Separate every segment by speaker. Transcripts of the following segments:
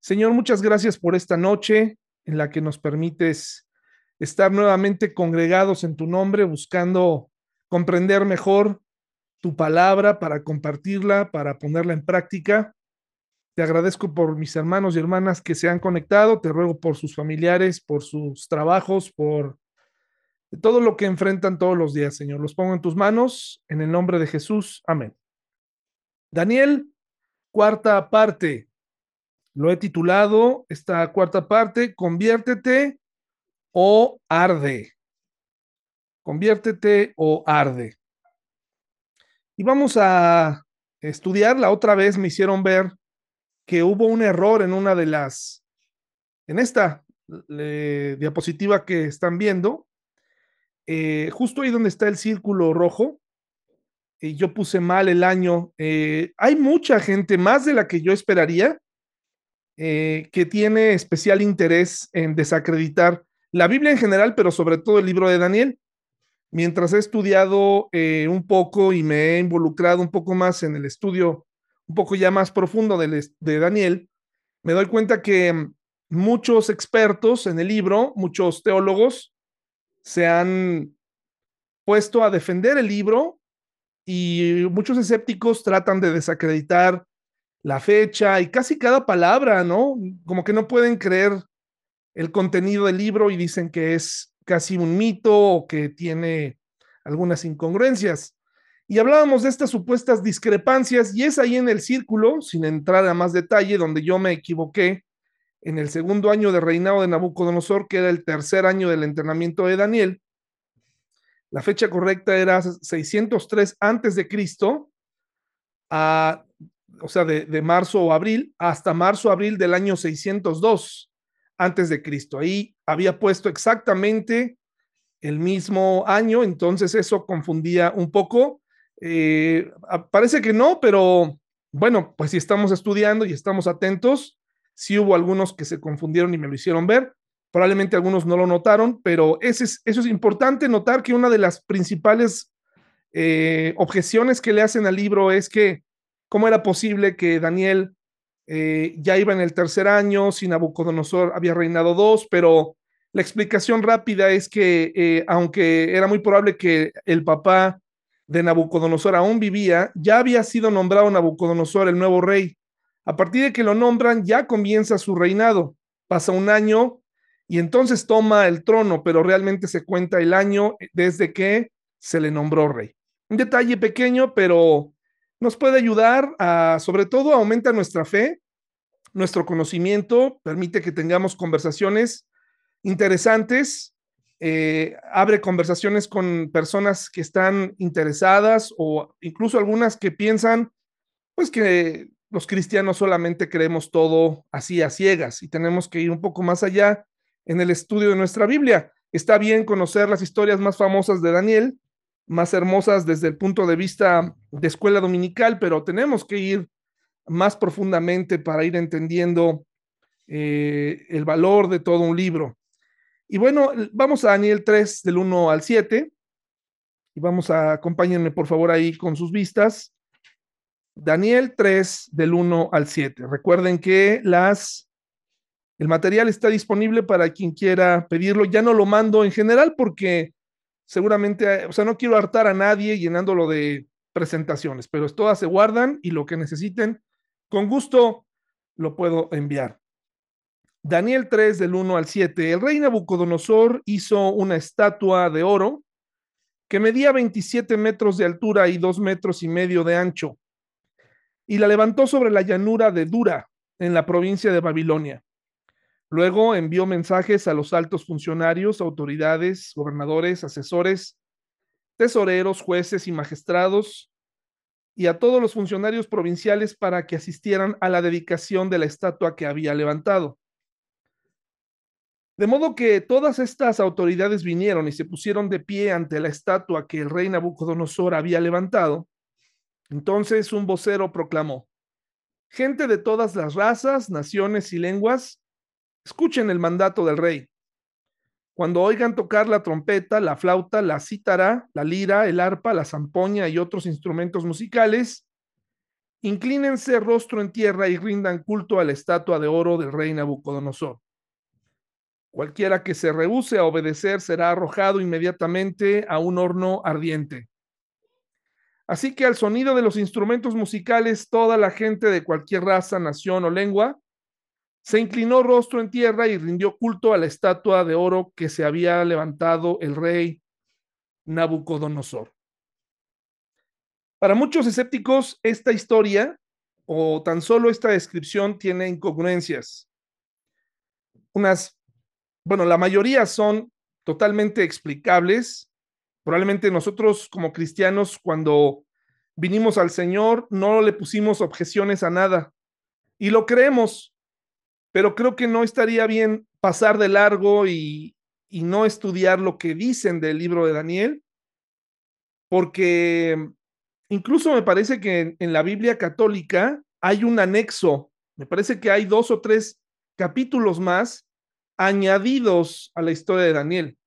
Speaker 1: Señor, muchas gracias por esta noche en la que nos permites estar nuevamente congregados en tu nombre, buscando comprender mejor tu palabra para compartirla, para ponerla en práctica. Te agradezco por mis hermanos y hermanas que se han conectado, te ruego por sus familiares, por sus trabajos, por todo lo que enfrentan todos los días, Señor. Los pongo en tus manos, en el nombre de Jesús. Amén. Daniel, cuarta parte. Lo he titulado esta cuarta parte, conviértete o arde. Conviértete o arde. Y vamos a estudiarla otra vez. Me hicieron ver que hubo un error en una de las, en esta diapositiva que están viendo, eh, justo ahí donde está el círculo rojo, y yo puse mal el año. Eh, hay mucha gente, más de la que yo esperaría, eh, que tiene especial interés en desacreditar la Biblia en general, pero sobre todo el libro de Daniel. Mientras he estudiado un poco y me he involucrado un poco más en el estudio un poco ya más profundo de, de Daniel, me doy cuenta que mm, muchos expertos en el libro, muchos teólogos, se han puesto a defender el libro y muchos escépticos tratan de desacreditar la fecha y casi cada palabra, ¿no? Como que no pueden creer el contenido del libro y dicen que es casi un mito o que tiene algunas incongruencias. Y hablábamos de estas supuestas discrepancias y es ahí en el círculo, sin entrar a más detalle, donde yo me equivoqué en el segundo año de reinado de Nabucodonosor, que era el tercer año del entrenamiento de Daniel. La fecha correcta era 603 antes de Cristo, a, o sea, de, de marzo o abril, hasta marzo abril del año 602 antes de Cristo. Ahí había puesto exactamente el mismo año, entonces eso confundía un poco eh, parece que no, pero bueno, pues si estamos estudiando y estamos atentos, sí hubo algunos que se confundieron y me lo hicieron ver. Probablemente algunos no lo notaron, pero ese es, eso es importante notar que una de las principales eh, objeciones que le hacen al libro es que cómo era posible que Daniel eh, ya iba en el tercer año, si Nabucodonosor había reinado dos, pero la explicación rápida es que aunque era muy probable que el papá de Nabucodonosor aún vivía, ya había sido nombrado Nabucodonosor el nuevo rey. A partir de que lo nombran, ya comienza su reinado. Pasa un año y entonces toma el trono, pero realmente se cuenta el año desde que se le nombró rey. Un detalle pequeño, pero nos puede ayudar a, sobre todo, aumenta nuestra fe, nuestro conocimiento, permite que tengamos conversaciones interesantes eh, abre conversaciones con personas que están interesadas o incluso algunas que piensan, pues que los cristianos solamente creemos todo así a ciegas y tenemos que ir un poco más allá en el estudio de nuestra Biblia. Está bien conocer las historias más famosas de Daniel, más hermosas desde el punto de vista de escuela dominical, pero tenemos que ir más profundamente para ir entendiendo eh, el valor de todo un libro. Y bueno, vamos a Daniel 3 del 1 al 7. Y vamos a, acompáñenme por favor ahí con sus vistas. Daniel 3 del 1 al 7. Recuerden que las el material está disponible para quien quiera pedirlo. Ya no lo mando en general porque seguramente, o sea, no quiero hartar a nadie llenándolo de presentaciones, pero todas se guardan y lo que necesiten, con gusto lo puedo enviar. Daniel 3 del 1 al 7. El rey Nabucodonosor hizo una estatua de oro que medía 27 metros de altura y 2 metros y medio de ancho, y la levantó sobre la llanura de Dura, en la provincia de Babilonia. Luego envió mensajes a los altos funcionarios, autoridades, gobernadores, asesores, tesoreros, jueces y magistrados, y a todos los funcionarios provinciales para que asistieran a la dedicación de la estatua que había levantado. De modo que todas estas autoridades vinieron y se pusieron de pie ante la estatua que el rey Nabucodonosor había levantado. Entonces un vocero proclamó, gente de todas las razas, naciones y lenguas, escuchen el mandato del rey. Cuando oigan tocar la trompeta, la flauta, la cítara, la lira, el arpa, la zampoña y otros instrumentos musicales, inclínense rostro en tierra y rindan culto a la estatua de oro del rey Nabucodonosor. Cualquiera que se rehúse a obedecer será arrojado inmediatamente a un horno ardiente. Así que al sonido de los instrumentos musicales, toda la gente de cualquier raza, nación o lengua se inclinó rostro en tierra y rindió culto a la estatua de oro que se había levantado el rey Nabucodonosor. Para muchos escépticos, esta historia o tan solo esta descripción tiene incongruencias. Unas, bueno, la mayoría son totalmente explicables. Probablemente nosotros como cristianos, cuando vinimos al Señor, no le pusimos objeciones a nada y lo creemos pero creo que no estaría bien pasar de largo y, no estudiar lo que dicen del libro de Daniel, porque incluso me parece que en, la Biblia católica hay un anexo, me parece que hay dos o tres capítulos más añadidos a la historia de Daniel,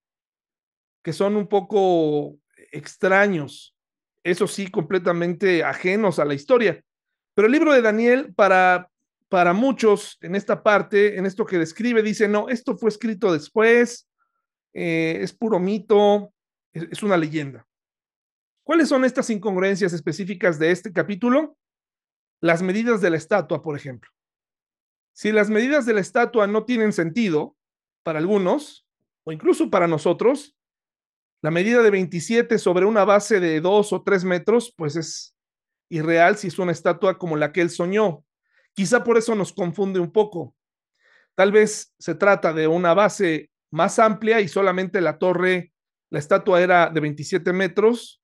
Speaker 1: que son un poco extraños, eso sí, completamente ajenos a la historia. Pero el libro de Daniel, para para muchos en esta parte, en esto que describe, dice, no, esto fue escrito después, eh, es puro mito, es, es una leyenda. ¿Cuáles son estas incongruencias específicas de este capítulo? Las medidas de la estatua, por ejemplo. Si las medidas de la estatua no tienen sentido para algunos, o incluso para nosotros, la medida de 27 sobre una base de 2 o 3 metros, pues es irreal si es una estatua como la que él soñó. Quizá por eso nos confunde un poco. Tal vez se trata de una base más amplia y solamente la torre, la estatua era de 27 metros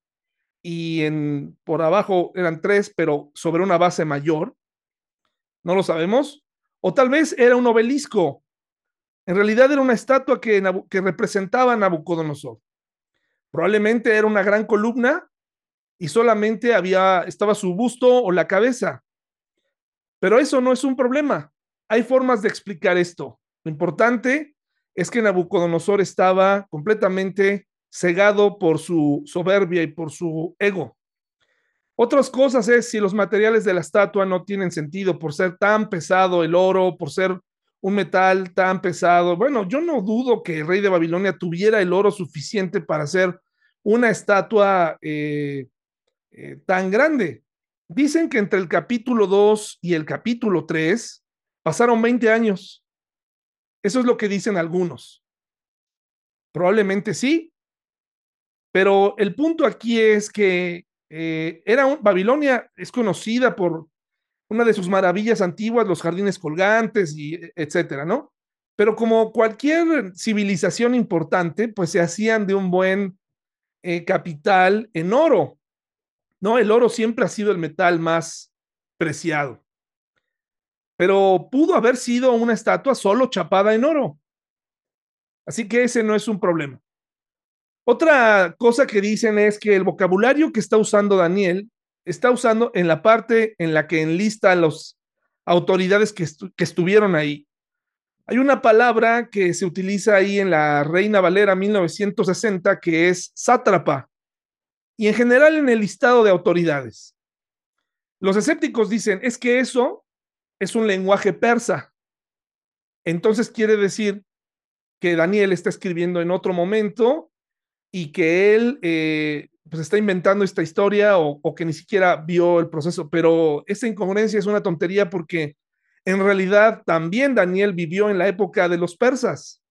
Speaker 1: y en, por abajo eran tres, pero sobre una base mayor. No lo sabemos. O tal vez era un obelisco. En realidad era una estatua que, representaba Nabucodonosor. Probablemente era una gran columna y solamente había, estaba su busto o la cabeza. Pero eso no es un problema. Hay formas de explicar esto. Lo importante es que Nabucodonosor estaba completamente cegado por su soberbia y por su ego. Otras cosas es si los materiales de la estatua no tienen sentido por ser tan pesado el oro, por ser un metal tan pesado. Bueno, yo no dudo que el rey de Babilonia tuviera el oro suficiente para hacer una estatua eh, eh, tan grande. Dicen que entre el capítulo 2 y el capítulo 3 pasaron 20 años. Eso es lo que dicen algunos. Probablemente sí, pero el punto aquí es que eh, era Babilonia es conocida por una de sus maravillas antiguas, los jardines colgantes y e, etcétera, ¿no? Pero como cualquier civilización importante, pues se hacían de un buen eh, capital en oro. No, el oro siempre ha sido el metal más preciado. Pero pudo haber sido una estatua solo chapada en oro. Así que ese no es un problema. Otra cosa que dicen es que el vocabulario que está usando Daniel está usando en la parte en la que enlista a las autoridades que, estuvieron ahí. Hay una palabra que se utiliza ahí en la Reina Valera 1960 que es sátrapa y en general en el listado de autoridades. Los escépticos dicen, es que eso es un lenguaje persa. Entonces quiere decir que Daniel está escribiendo en otro momento y que él eh, pues está inventando esta historia o, que ni siquiera vio el proceso. Pero esa incongruencia es una tontería porque en realidad también Daniel vivió en la época de los persas,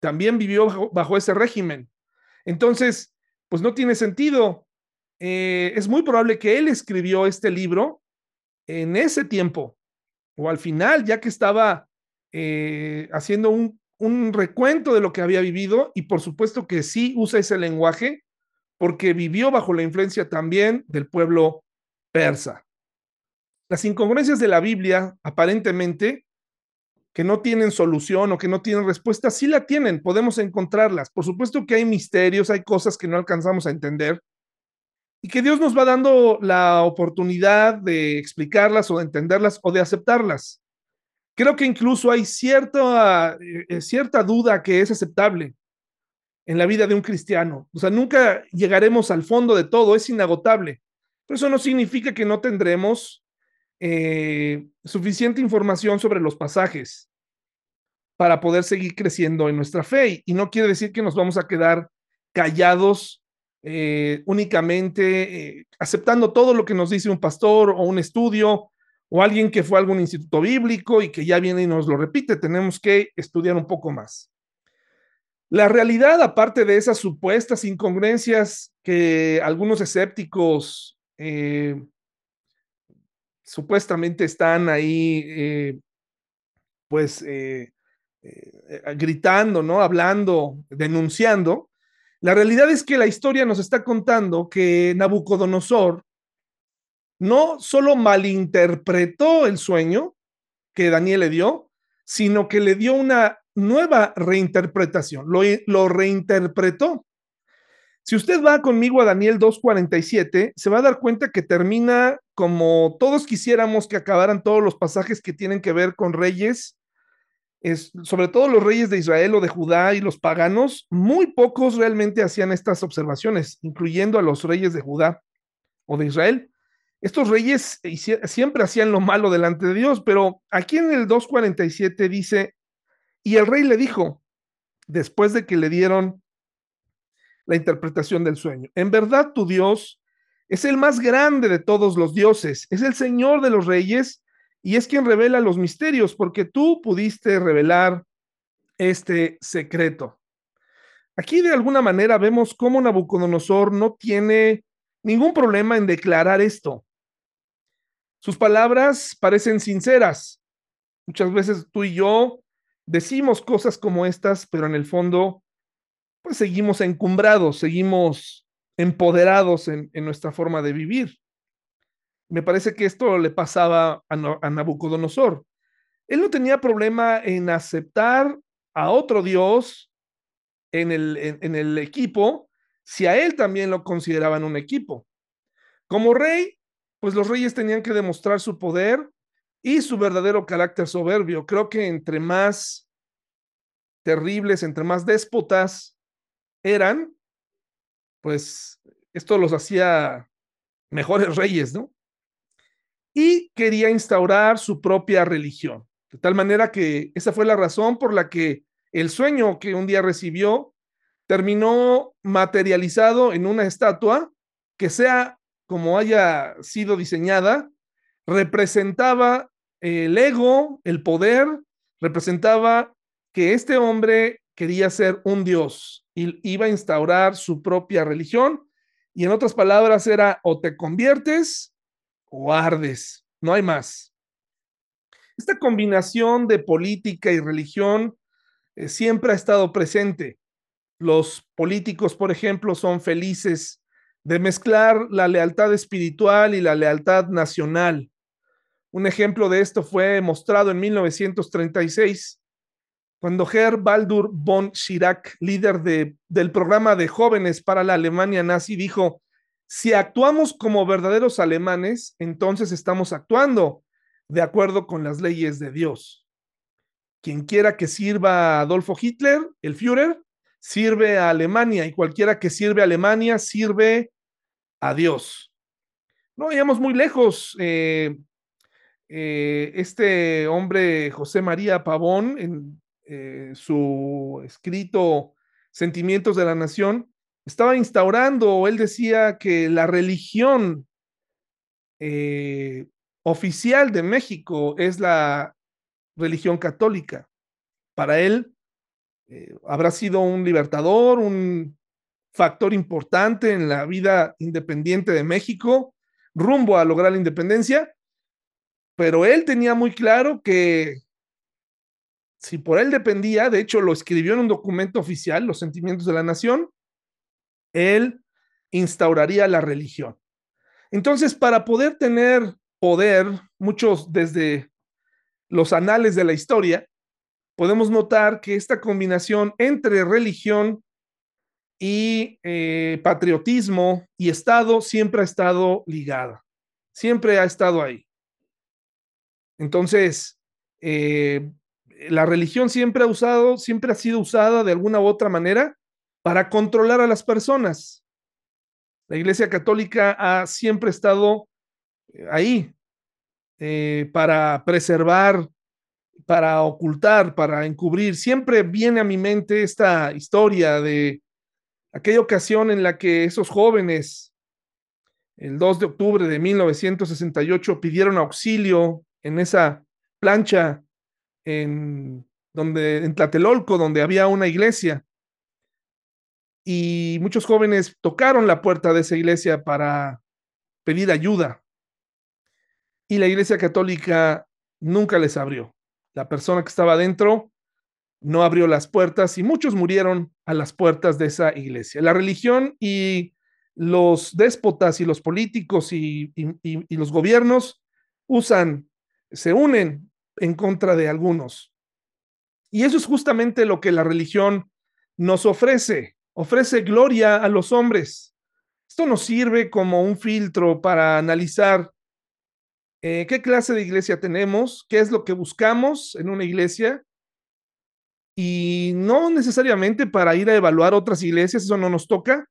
Speaker 1: también vivió bajo, bajo ese régimen. Entonces, pues no tiene sentido eh, es muy probable que él escribió este libro en ese tiempo o al final, ya que estaba eh, haciendo un, un recuento de lo que había vivido y por supuesto que sí usa ese lenguaje porque vivió bajo la influencia también del pueblo persa. Las incongruencias de la Biblia, aparentemente, que no tienen solución o que no tienen respuesta, sí la tienen, podemos encontrarlas. Por supuesto que hay misterios, hay cosas que no alcanzamos a entender, y que Dios nos va dando la oportunidad de explicarlas o de entenderlas o de aceptarlas. Creo que incluso hay cierta, eh, cierta duda que es aceptable en la vida de un cristiano. O sea, nunca llegaremos al fondo de todo, es inagotable. Pero eso no significa que no tendremos eh, suficiente información sobre los pasajes para poder seguir creciendo en nuestra fe. Y no quiere decir que nos vamos a quedar callados eh, únicamente eh, aceptando todo lo que nos dice un pastor o un estudio o alguien que fue a algún instituto bíblico y que ya viene y nos lo repite. Tenemos que estudiar un poco más. La realidad, aparte de esas supuestas incongruencias que algunos escépticos eh, supuestamente están ahí, pues, gritando, ¿no? Hablando, denunciando, la realidad es que la historia nos está contando que Nabucodonosor no solo malinterpretó el sueño que Daniel le dio, sino que le dio una nueva reinterpretación, lo, lo reinterpretó. Si usted va conmigo a Daniel 2.47, se va a dar cuenta que termina como todos quisiéramos que acabaran todos los pasajes que tienen que ver con reyes sobre todo los reyes de Israel o de Judá y los paganos, muy pocos realmente hacían estas observaciones, incluyendo a los reyes de Judá o de Israel. Estos reyes siempre hacían lo malo delante de Dios, pero aquí en el 247 dice, y el rey le dijo, después de que le dieron la interpretación del sueño, en verdad tu Dios es el más grande de todos los dioses, es el Señor de los reyes y es quien revela los misterios, porque tú pudiste revelar este secreto. Aquí de alguna manera vemos cómo Nabucodonosor no tiene ningún problema en declarar esto. Sus palabras parecen sinceras. Muchas veces tú y yo decimos cosas como estas, pero en el fondo, pues seguimos encumbrados, seguimos empoderados en, en nuestra forma de vivir. Me parece que esto le pasaba a, Nabucodonosor. Él no tenía problema en aceptar a otro Dios en el, en el equipo si a él también lo consideraban un equipo. Como rey, pues los reyes tenían que demostrar su poder y su verdadero carácter soberbio. Creo que entre más terribles, entre más déspotas eran, pues esto los hacía mejores reyes, ¿no? Y quería instaurar su propia religión. De tal manera que esa fue la razón por la que el sueño que un día recibió terminó materializado en una estatua que sea como haya sido diseñada, representaba el ego, el poder, representaba que este hombre quería ser un dios y iba a instaurar su propia religión. Y en otras palabras era o te conviertes o ardes, no hay más. Esta combinación de política y religión eh, siempre ha estado presente. Los políticos, por ejemplo, son felices de mezclar la lealtad espiritual y la lealtad nacional. Un ejemplo de esto fue mostrado en 1936, cuando Herr Baldur von Schirach, líder de, del programa de jóvenes para la Alemania nazi, dijo, si actuamos como verdaderos alemanes, entonces estamos actuando de acuerdo con las leyes de Dios. Quien quiera que sirva a Adolfo Hitler, el Führer, sirve a Alemania y cualquiera que sirve a Alemania sirve a Dios. No vayamos muy lejos. Eh, eh, este hombre, José María Pavón, en eh, su escrito Sentimientos de la Nación, estaba instaurando, o él decía que la religión eh, oficial de México es la religión católica. Para él eh, habrá sido un libertador, un factor importante en la vida independiente de México, rumbo a lograr la independencia, pero él tenía muy claro que si por él dependía, de hecho lo escribió en un documento oficial, Los Sentimientos de la Nación, él instauraría la religión. Entonces, para poder tener poder, muchos desde los anales de la historia, podemos notar que esta combinación entre religión y eh, patriotismo y Estado siempre ha estado ligada, siempre ha estado ahí. Entonces, eh, la religión siempre ha usado, siempre ha sido usada de alguna u otra manera para controlar a las personas. La Iglesia Católica ha siempre estado eh, ahí, eh, para preservar, para ocultar, para encubrir. Siempre viene a mi mente esta historia de aquella ocasión en la que esos jóvenes, el 2 de octubre de 1968, pidieron auxilio en esa plancha en, donde, en Tlatelolco, donde había una iglesia. Y muchos jóvenes tocaron la puerta de esa iglesia para pedir ayuda. Y la iglesia católica nunca les abrió. La persona que estaba adentro no abrió las puertas y muchos murieron a las puertas de esa iglesia. La religión y los déspotas y los políticos y, y los gobiernos usan, se unen en contra de algunos. Y eso es justamente lo que la religión nos ofrece. Ofrece gloria a los hombres. Esto nos sirve como un filtro para analizar eh, qué clase de iglesia tenemos, qué es lo que buscamos en una iglesia. Y no necesariamente para ir a evaluar otras iglesias, eso no nos toca,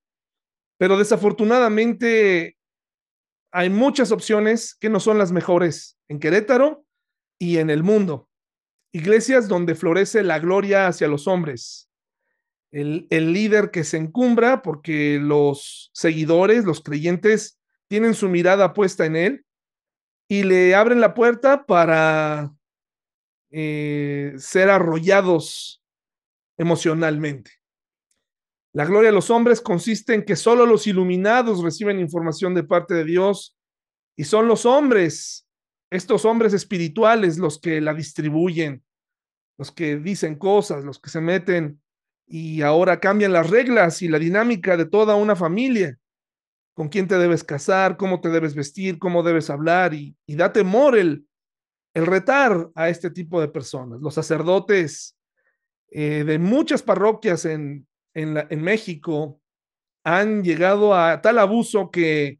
Speaker 1: pero desafortunadamente hay muchas opciones que no son las mejores en Querétaro y en el mundo. Iglesias donde florece la gloria hacia los hombres. El, el, líder que se encumbra porque los seguidores, los creyentes, tienen su mirada puesta en él y le abren la puerta para eh, ser arrollados emocionalmente. La gloria de los hombres consiste en que solo los iluminados reciben información de parte de Dios y son los hombres estos hombres espirituales los que la distribuyen, los que dicen cosas, los que se meten y ahora cambian las reglas y la dinámica de toda una familia. Con quién te debes casar, cómo te debes vestir, cómo debes hablar y, da temor el, el retar a este tipo de personas. Los sacerdotes eh, de muchas parroquias en, en, en México han llegado a tal abuso que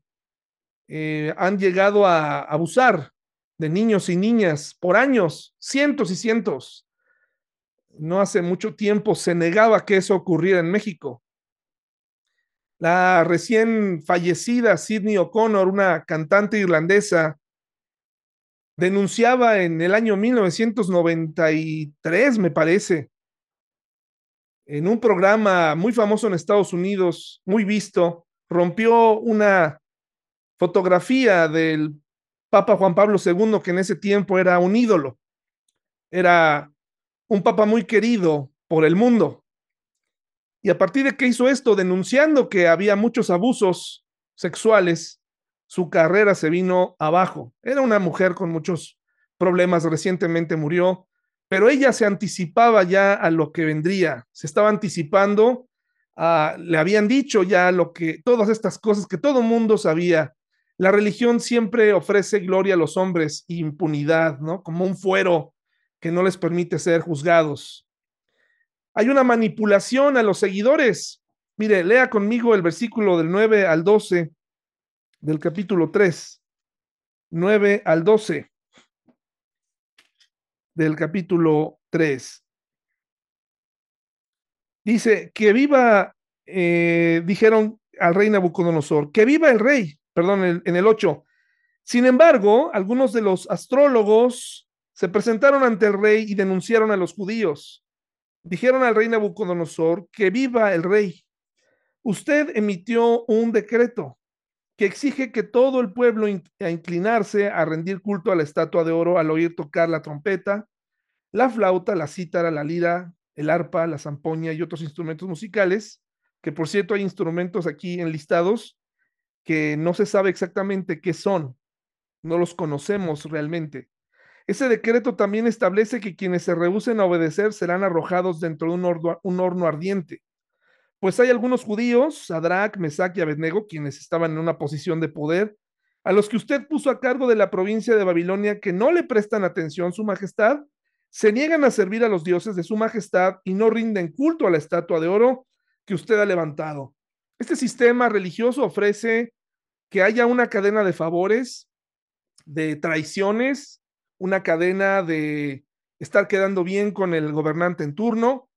Speaker 1: eh, han llegado a abusar de niños y niñas por años, cientos y cientos. No hace mucho tiempo se negaba que eso ocurriera en México. La recién fallecida Sidney O'Connor, una cantante irlandesa, denunciaba en el año 1993, me parece, en un programa muy famoso en Estados Unidos, muy visto, rompió una fotografía del Papa Juan Pablo II, que en ese tiempo era un ídolo, era un papa muy querido por el mundo. Y a partir de que hizo esto, denunciando que había muchos abusos sexuales, su carrera se vino abajo. Era una mujer con muchos problemas, recientemente murió, pero ella se anticipaba ya a lo que vendría, se estaba anticipando, le habían dicho ya lo que, todas estas cosas que todo mundo sabía la religión siempre ofrece gloria a los hombres impunidad, ¿no? Como un fuero que no les permite ser juzgados. Hay una manipulación a los seguidores. Mire, lea conmigo el versículo del 9 al 12 del capítulo 3. 9 al 12 del capítulo 3. Dice, que viva, eh, dijeron al rey Nabucodonosor, que viva el rey perdón, en el 8. Sin embargo, algunos de los astrólogos se presentaron ante el rey y denunciaron a los judíos. Dijeron al rey Nabucodonosor que viva el rey. Usted emitió un decreto que exige que todo el pueblo a inclinarse a rendir culto a la estatua de oro al oír tocar la trompeta, la flauta, la cítara, la lira, el arpa, la zampoña y otros instrumentos musicales, que por cierto hay instrumentos aquí enlistados que no se sabe exactamente qué son, no los conocemos realmente. Ese decreto también establece que quienes se rehúsen a obedecer serán arrojados dentro de un, horno, ardiente. Pues hay algunos judíos, Sadrach, Mesach y Abednego, quienes estaban en una posición de poder, a los que usted puso a cargo de la provincia de Babilonia, que no le prestan atención, su majestad, se niegan a servir a los dioses de su majestad y no rinden culto a la estatua de oro que usted ha levantado. Este sistema religioso ofrece que haya una cadena de favores, de traiciones, una cadena de estar quedando bien con el gobernante en turno,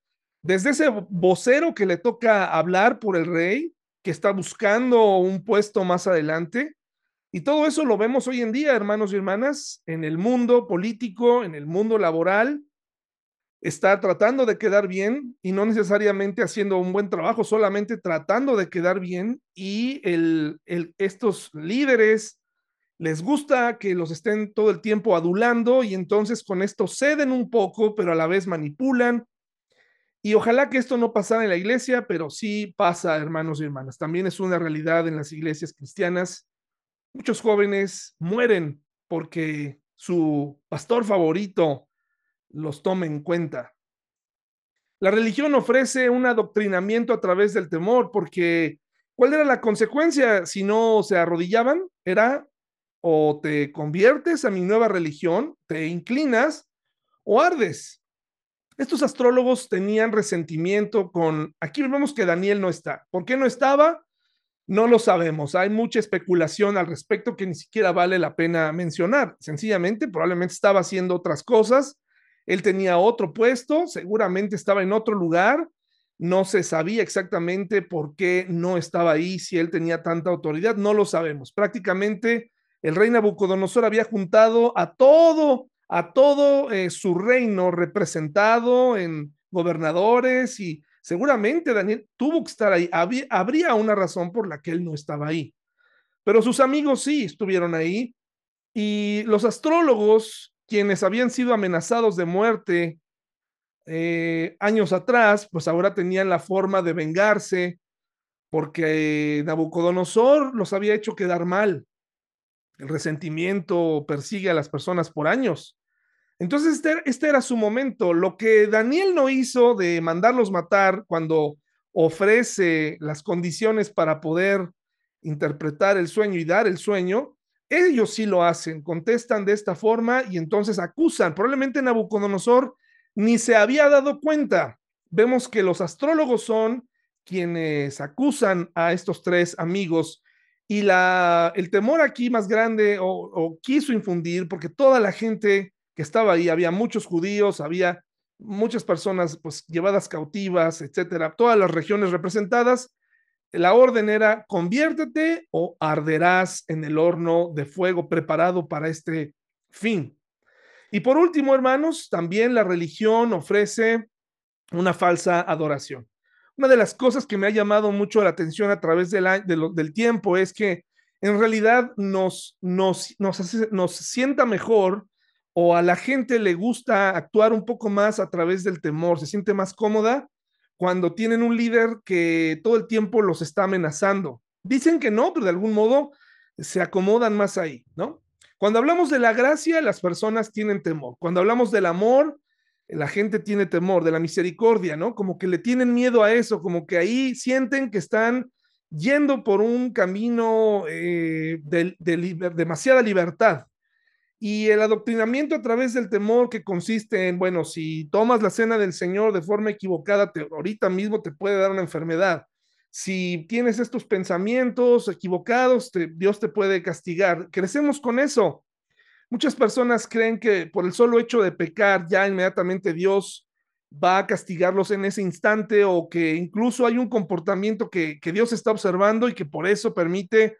Speaker 1: desde ese vocero que le toca hablar por el rey, que está buscando un puesto más adelante, Y todo eso lo vemos hoy en día, hermanos y hermanas, en el mundo político, en el mundo laboral. Está tratando de quedar bien y no necesariamente haciendo un buen trabajo, solamente tratando de quedar bien. Y el, estos líderes les gusta que los estén todo el tiempo adulando y entonces con esto ceden un poco, pero a la vez manipulan. Y ojalá que esto no pasara en la iglesia, pero sí pasa, hermanos y hermanas. También es una realidad en las iglesias cristianas Muchos jóvenes mueren porque su pastor favorito los tome en cuenta. La religión ofrece un adoctrinamiento a través del temor, porque ¿cuál era la consecuencia si no se arrodillaban? Era o te conviertes a mi nueva religión, te inclinas o ardes. Estos astrólogos tenían resentimiento con, aquí vemos que Daniel no está. ¿Por qué no estaba? No lo sabemos. Hay mucha especulación al respecto que ni siquiera vale la pena mencionar. Sencillamente, probablemente estaba haciendo otras cosas. Él tenía otro puesto, seguramente estaba en otro lugar. No se sabía exactamente por qué no estaba ahí, si él tenía tanta autoridad, no lo sabemos. Prácticamente el rey Nabucodonosor había juntado a todo, a todo eh, su reino representado en gobernadores y Seguramente Daniel tuvo que estar ahí. Habría, una razón por la que él no estaba ahí. Pero sus amigos sí estuvieron ahí. Y los astrólogos, quienes habían sido amenazados de muerte eh, años atrás, pues ahora tenían la forma de vengarse porque Nabucodonosor los había hecho quedar mal. El resentimiento persigue a las personas por años. Entonces, este, este, era su momento. Lo que Daniel no hizo de mandarlos matar cuando ofrece las condiciones para poder interpretar el sueño y dar el sueño, ellos sí lo hacen, contestan de esta forma y entonces acusan. Probablemente Nabucodonosor ni se había dado cuenta. Vemos que los astrólogos son quienes acusan a estos tres amigos y la, el temor aquí más grande o, quiso infundir porque toda la gente que estaba ahí, había muchos judíos, había muchas personas pues llevadas cautivas, etcétera, todas las regiones representadas. La orden era conviértete o arderás en el horno de fuego preparado para este fin. Y por último, hermanos, también la religión ofrece una falsa adoración. Una de las cosas que me ha llamado mucho la atención a través del, del tiempo es que en realidad nos, nos, nos, nos sienta mejor o a la gente le gusta actuar un poco más a través del temor, se siente más cómoda cuando tienen un líder que todo el tiempo los está amenazando. Dicen que no, pero de algún modo se acomodan más ahí, ¿no? Cuando hablamos de la gracia, las personas tienen temor. Cuando hablamos del amor, la gente tiene temor, de la misericordia, ¿no? Como que le tienen miedo a eso, como que ahí sienten que están yendo por un camino eh, de, de demasiada libertad. Y el adoctrinamiento a través del temor que consiste en, bueno, si tomas la cena del Señor de forma equivocada, te, ahorita mismo te puede dar una enfermedad. Si tienes estos pensamientos equivocados, Dios te puede castigar. Crecemos con eso. Muchas personas creen que por el solo hecho de pecar, ya inmediatamente Dios va a castigarlos en ese instante o que incluso hay un comportamiento que, que Dios está observando y que por eso permite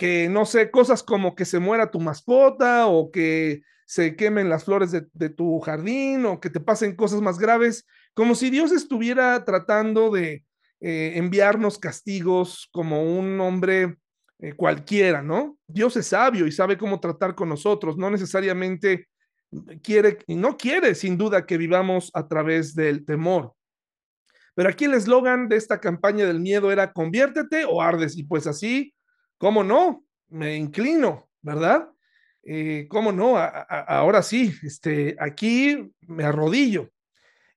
Speaker 1: que no sé, cosas como que se muera tu mascota o que se quemen las flores de, tu jardín o que te pasen cosas más graves, como si Dios estuviera tratando de eh, enviarnos castigos como un hombre eh, cualquiera, ¿no? Dios es sabio y sabe cómo tratar con nosotros, no necesariamente quiere y no quiere sin duda que vivamos a través del temor. Pero aquí el eslogan de esta campaña del miedo era conviértete o ardes y pues así ¿Cómo no? Me inclino, ¿verdad? Eh, ¿Cómo no? ahora sí, este, aquí me arrodillo.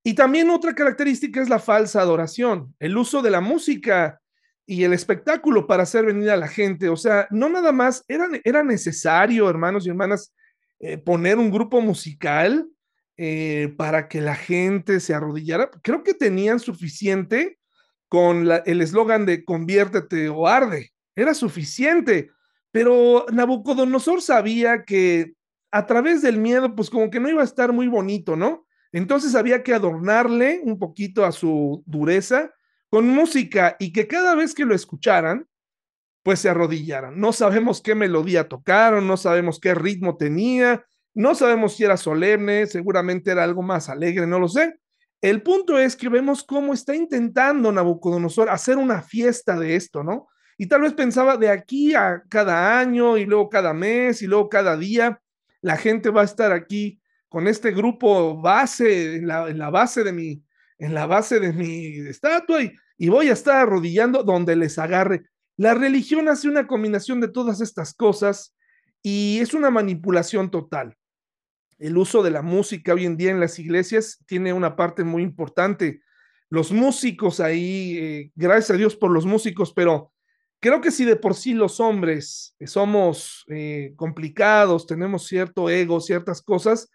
Speaker 1: Y también otra característica es la falsa adoración, el uso de la música y el espectáculo para hacer venir a la gente. O sea, no nada más era, era necesario, hermanos y hermanas, eh, poner un grupo musical eh, para que la gente se arrodillara. Creo que tenían suficiente con el eslogan de conviértete o arde era suficiente. Pero Nabucodonosor sabía que a través del miedo, pues como que no iba a estar muy bonito, ¿no? Entonces había que adornarle un poquito a su dureza con música y que cada vez que lo escucharan, pues se arrodillaran. No sabemos qué melodía tocaron, no sabemos qué ritmo tenía, no sabemos si era solemne, seguramente era algo más alegre, no lo sé. El punto es que vemos cómo está intentando Nabucodonosor hacer una fiesta de esto, ¿no? Y tal vez pensaba de aquí a cada año y luego cada mes y luego cada día, la gente va a estar aquí con este grupo base, en la, base de mi, en la base de mi estatua y, voy a estar arrodillando donde les agarre. La religión hace una combinación de todas estas cosas y es una manipulación total. El uso de la música hoy en día en las iglesias tiene una parte muy importante. Los músicos ahí, eh, gracias a Dios por los músicos, pero creo que si de por sí los hombres somos eh, complicados, tenemos cierto ego, ciertas cosas,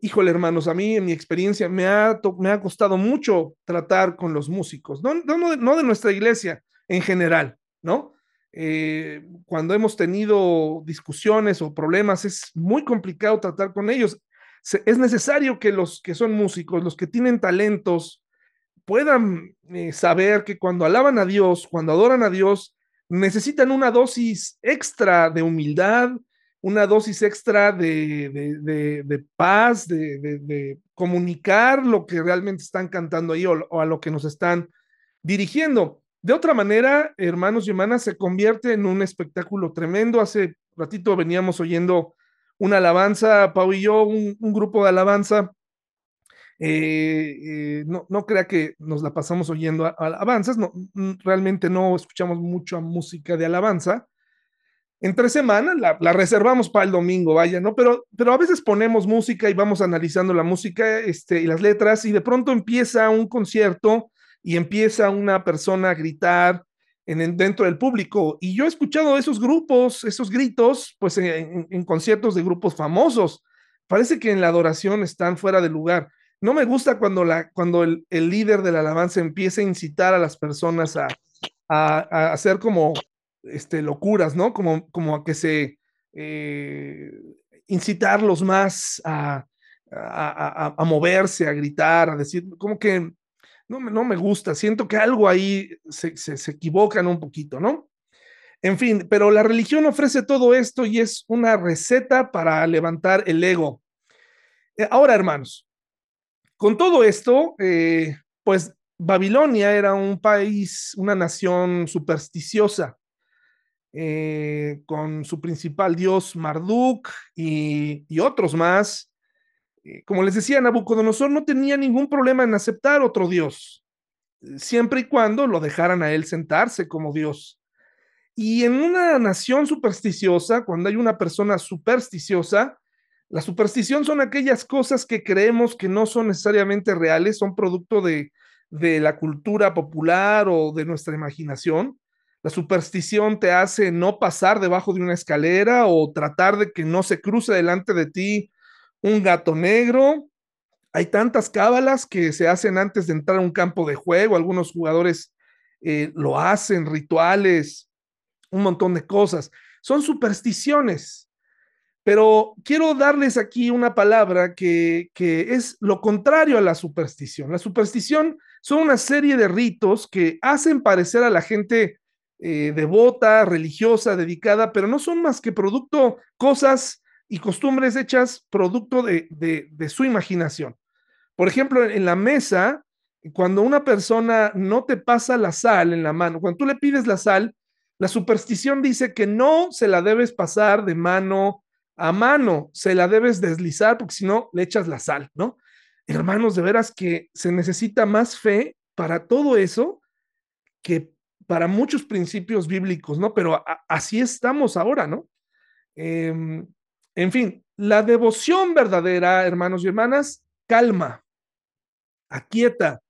Speaker 1: híjole hermanos, a mí en mi experiencia me ha, me ha costado mucho tratar con los músicos, no, no, no de nuestra iglesia en general, ¿no? Eh, cuando hemos tenido discusiones o problemas, es muy complicado tratar con ellos. es necesario que los que son músicos, los que tienen talentos, puedan eh, saber que cuando alaban a Dios, cuando adoran a Dios, necesitan una dosis extra de humildad, una dosis extra de, paz, de, comunicar lo que realmente están cantando ahí o a lo que nos están dirigiendo. De otra manera, hermanos y hermanas, se convierte en un espectáculo tremendo. Hace ratito veníamos oyendo una alabanza, Pau y yo, un, grupo de alabanza. Eh, eh, no, no, crea que nos la pasamos oyendo alabanzas, no, realmente no escuchamos mucho música de alabanza. Entre semanas la, la, reservamos para el domingo, vaya, ¿no? Pero, pero a veces ponemos música y vamos analizando la música este, y las letras y de pronto empieza un concierto y empieza una persona a gritar en, dentro del público. Y yo he escuchado esos grupos, esos gritos, pues en, conciertos de grupos famosos. Parece que en la adoración están fuera de lugar. No me gusta cuando, la, cuando el, líder de la alabanza empieza a incitar a las personas a, a, hacer como este, locuras, ¿no? Como, como a que se eh, incitarlos más a, a, moverse, a gritar, a decir, como que no, me gusta, siento que algo ahí se, se, equivocan un poquito, ¿no? En fin, pero la religión ofrece todo esto y es una receta para levantar el ego. Eh, ahora, hermanos, con todo esto, eh, pues Babilonia era un país, una nación supersticiosa, eh, con su principal dios Marduk y, otros más, eh, como les decía, Nabucodonosor no tenía ningún problema en aceptar otro Dios, siempre y cuando lo dejaran a él sentarse como Dios. Y en una nación supersticiosa, cuando hay una persona supersticiosa, la superstición son aquellas cosas que creemos que no son necesariamente reales, son producto de la cultura popular o de nuestra imaginación. La superstición te hace no pasar debajo de una escalera o tratar de que no se cruce delante de ti un gato negro. Hay tantas cábalas que se hacen antes de entrar a un campo de juego. Algunos jugadores eh, lo hacen, rituales, un montón de cosas. Son supersticiones. Pero quiero darles aquí una palabra que, es lo contrario a la superstición. La superstición son una serie de ritos que hacen parecer a la gente eh, devota, religiosa, dedicada, pero no son más que producto, cosas y costumbres hechas producto de, de, su imaginación. Por ejemplo, en la mesa, cuando una persona no te pasa la sal en la mano, cuando tú le pides la sal, la superstición dice que no se la debes pasar de mano a mano, se la debes deslizar porque si no le echas la sal, ¿no? Hermanos, de veras que se necesita más fe para todo eso que para muchos principios bíblicos, ¿no? Pero así estamos ahora, ¿no? Eh, en fin, la devoción verdadera, hermanos y hermanas, calma, aquieta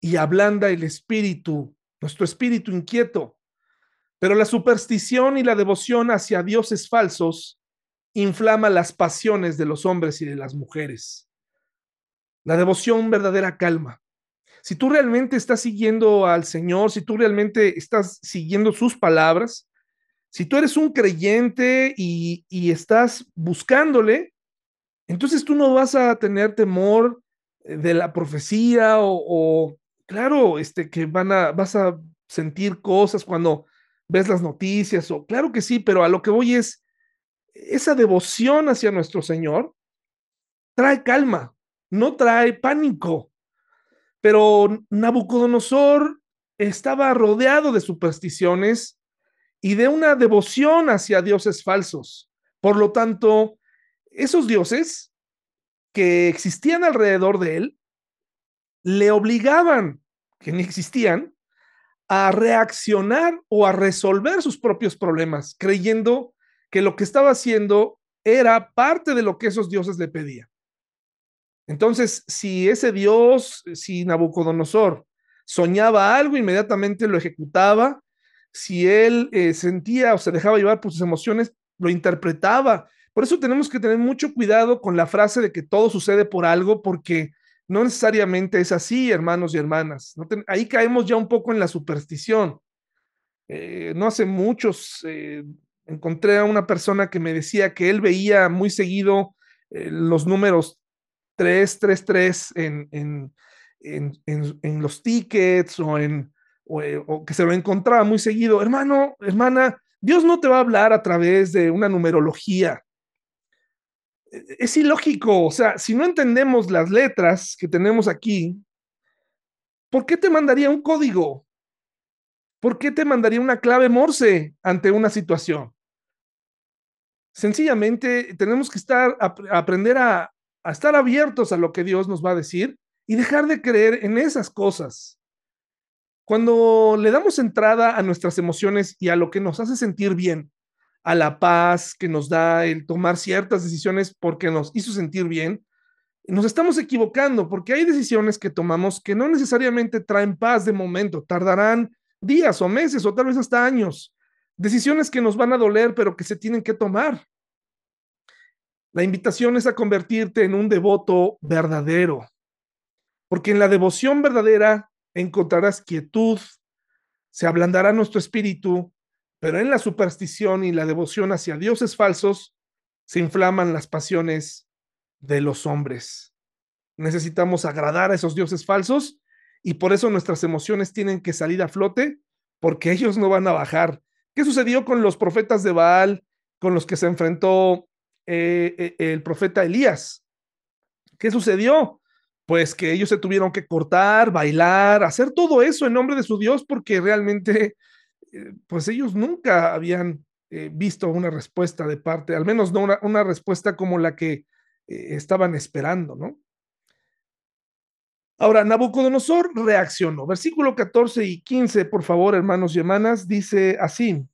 Speaker 1: y ablanda el espíritu, nuestro espíritu inquieto. Pero la superstición y la devoción hacia dioses falsos inflama las pasiones de los hombres y de las mujeres. La devoción verdadera calma. Si tú realmente estás siguiendo al Señor, si tú realmente estás siguiendo sus palabras, si tú eres un creyente y, estás buscándole, entonces tú no vas a tener temor eh, de la profecía o, claro, este, que van a, vas a sentir cosas cuando ves las noticias o claro que sí, pero a lo que voy es esa devoción hacia nuestro Señor trae calma, no trae pánico. Pero Nabucodonosor estaba rodeado de supersticiones y de una devoción hacia dioses falsos. Por lo tanto, esos dioses que existían alrededor de él le obligaban, que ni existían, a reaccionar o a resolver sus propios problemas, creyendo que lo que estaba haciendo era parte de lo que esos dioses le pedían. Entonces, si ese dios, si Nabucodonosor soñaba algo, inmediatamente lo ejecutaba. Si él eh, sentía o se dejaba llevar por sus emociones, lo interpretaba. Por eso tenemos que tener mucho cuidado con la frase de que todo sucede por algo, porque no necesariamente es así, hermanos y hermanas. ahí caemos ya un poco en la superstición. Eh, no hace muchos eh, encontré a una persona que me decía que él veía muy seguido los números 333 en, en, en, en, los tickets o, en, eh, o, que se lo encontraba muy seguido. Hermano, hermana, Dios no te va a hablar a través de una numerología. E, es ilógico, o sea, si no entendemos las letras que tenemos aquí, ¿por qué te mandaría un código? ¿Por qué te mandaría una clave Morse ante una situación? Sencillamente tenemos que estar, aprender a, a estar abiertos a lo que Dios nos va a decir y dejar de creer en esas cosas. Cuando le damos entrada a nuestras emociones y a lo que nos hace sentir bien, a la paz que nos da el tomar ciertas decisiones porque nos hizo sentir bien, nos estamos equivocando porque hay decisiones que tomamos que no necesariamente traen paz de momento, tardarán días o meses o tal vez hasta años. Decisiones que nos van a doler pero que se tienen que tomar. La invitación es a convertirte en un devoto verdadero, porque en la devoción verdadera encontrarás quietud, se ablandará nuestro espíritu, pero en la superstición y la devoción hacia dioses falsos se inflaman las pasiones de los hombres. Necesitamos agradar a esos dioses falsos y por eso nuestras emociones tienen que salir a flote porque ellos no van a bajar. ¿Qué sucedió con los profetas de Baal, con los que se enfrentó eh, eh, el profeta Elías. ¿Qué sucedió? Pues que ellos se tuvieron que cortar, bailar, hacer todo eso en nombre de su Dios porque realmente, eh, pues ellos nunca habían visto una respuesta de parte, al menos no una, una respuesta como la que estaban esperando, ¿no? Ahora, Nabucodonosor reaccionó. Versículo 14 y 15, por favor, hermanos y hermanas, dice así.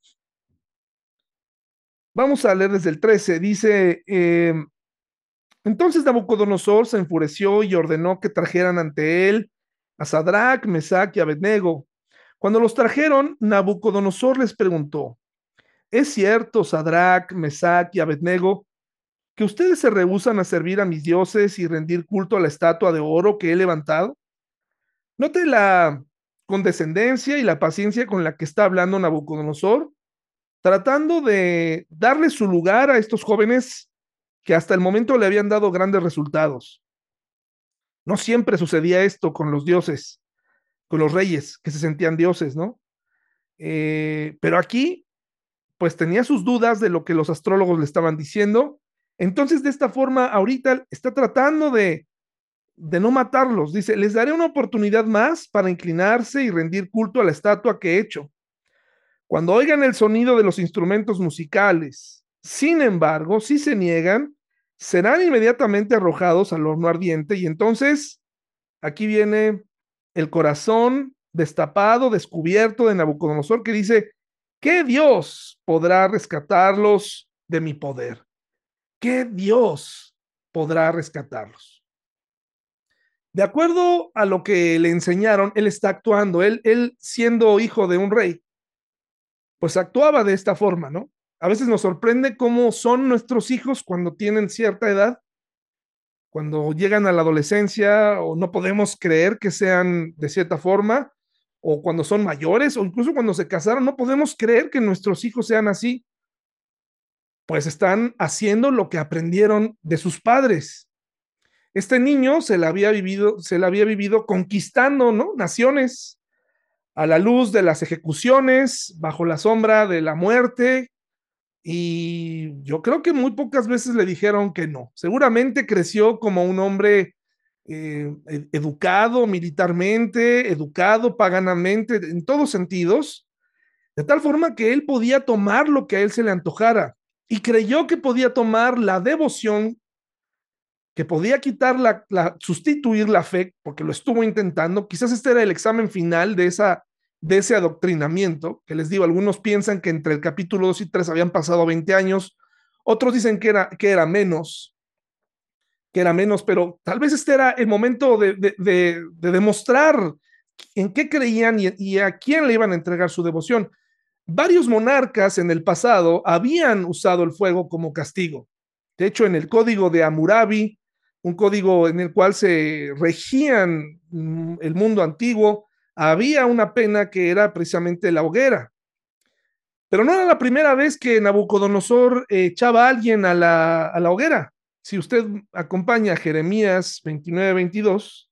Speaker 1: Vamos a leer desde el 13. Dice, em, entonces Nabucodonosor se enfureció y ordenó que trajeran ante él a Sadrach, Mesach y Abednego. Cuando los trajeron, Nabucodonosor les preguntó, ¿es cierto, Sadrach, Mesach y Abednego, que ustedes se rehusan a servir a mis dioses y rendir culto a la estatua de oro que he levantado? Note la condescendencia y la paciencia con la que está hablando Nabucodonosor tratando de darle su lugar a estos jóvenes que hasta el momento le habían dado grandes resultados. No siempre sucedía esto con los dioses, con los reyes que se sentían dioses, ¿no? Eh, pero aquí, pues tenía sus dudas de lo que los astrólogos le estaban diciendo. Entonces, de esta forma, ahorita está tratando de, de no matarlos. Dice, les daré una oportunidad más para inclinarse y rendir culto a la estatua que he hecho. Cuando oigan el sonido de los instrumentos musicales, sin embargo, si se niegan, serán inmediatamente arrojados al horno ardiente y entonces aquí viene el corazón destapado, descubierto de Nabucodonosor que dice, ¿qué Dios podrá rescatarlos de mi poder? ¿Qué Dios podrá rescatarlos? De acuerdo a lo que le enseñaron, él está actuando, él, él siendo hijo de un rey, pues actuaba de esta forma, ¿no? A veces nos sorprende cómo son nuestros hijos cuando tienen cierta edad, cuando llegan a la adolescencia o no podemos creer que sean de cierta forma, o cuando son mayores, o incluso cuando se casaron, no podemos creer que nuestros hijos sean así. Pues están haciendo lo que aprendieron de sus padres. Este niño se la había vivido, se la había vivido conquistando, ¿no? Naciones, a la luz de las ejecuciones, bajo la sombra de la muerte, y yo creo que muy pocas veces le dijeron que no. Seguramente creció como un hombre eh, educado militarmente, educado paganamente, en todos sentidos, de tal forma que él podía tomar lo que a él se le antojara y creyó que podía tomar la devoción, que podía quitar la, sustituir la fe, porque lo estuvo intentando. Quizás este era el examen final de esa de ese adoctrinamiento, que les digo, algunos piensan que entre el capítulo 2 y 3 habían pasado 20 años, otros dicen que era, que era menos, que era menos, pero tal vez este era el momento de, de, de, de demostrar en qué creían y, y, a quién le iban a entregar su devoción. Varios monarcas en el pasado habían usado el fuego como castigo. De hecho, en el código de Hammurabi, un código en el cual se regían mm, el mundo antiguo, había una pena que era precisamente la hoguera. Pero no era la primera vez que Nabucodonosor echaba a alguien a la, a la hoguera. Si usted acompaña a Jeremías 29, 22,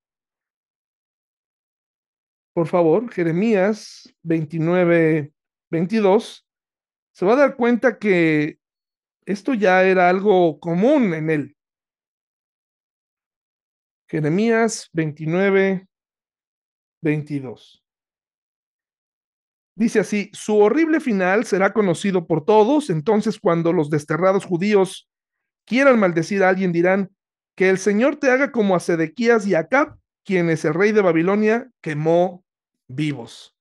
Speaker 1: por favor, Jeremías 29, 22, se va a dar cuenta que esto ya era algo común en él. Jeremías 29, 22. Dice así, su horrible final será conocido por todos, entonces cuando los desterrados judíos quieran maldecir a alguien dirán, que el Señor te haga como a Sedequías y Acab, quienes el rey de Babilonia quemó vivos.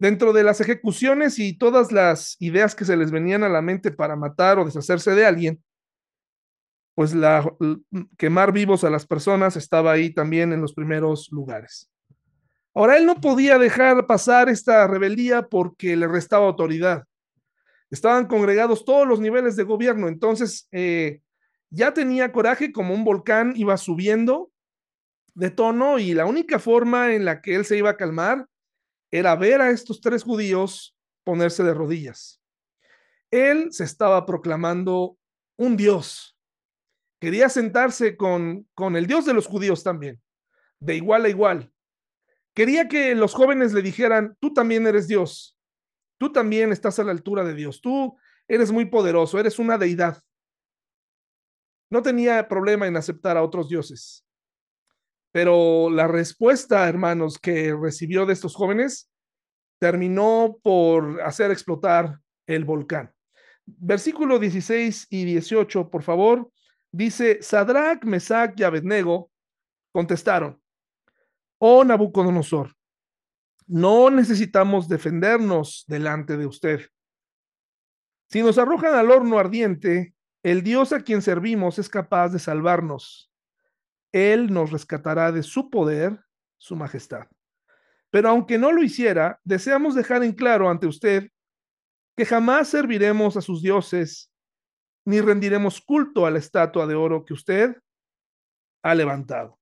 Speaker 1: Dentro de las ejecuciones y todas las ideas que se les venían a la mente para matar o deshacerse de alguien, pues quemar vivos a las personas estaba ahí también en los primeros lugares. Ahora, él no podía dejar pasar esta rebeldía porque le restaba autoridad. Estaban congregados todos los niveles de gobierno, entonces eh, ya tenía coraje como un volcán, iba subiendo de tono y la única forma en la que él se iba a calmar era ver a estos tres judíos ponerse de rodillas. Él se estaba proclamando un Dios. Quería sentarse con, con el Dios de los judíos también, de igual a igual. Quería que los jóvenes le dijeran, tú también eres Dios, tú también estás a la altura de Dios, tú eres muy poderoso, eres una deidad. No tenía problema en aceptar a otros dioses. Pero la respuesta, hermanos, que recibió de estos jóvenes terminó por hacer explotar el volcán. Versículo 16 y 18, por favor, dice, Sadrach, Mesach y Abednego contestaron, Oh Nabucodonosor, no necesitamos defendernos delante de usted. Si nos arrojan al horno ardiente, el Dios a quien servimos es capaz de salvarnos. Él nos rescatará de su poder, su majestad. Pero aunque no lo hiciera, deseamos dejar en claro ante usted que jamás serviremos a sus dioses, ni rendiremos culto a la estatua de oro que usted ha levantado.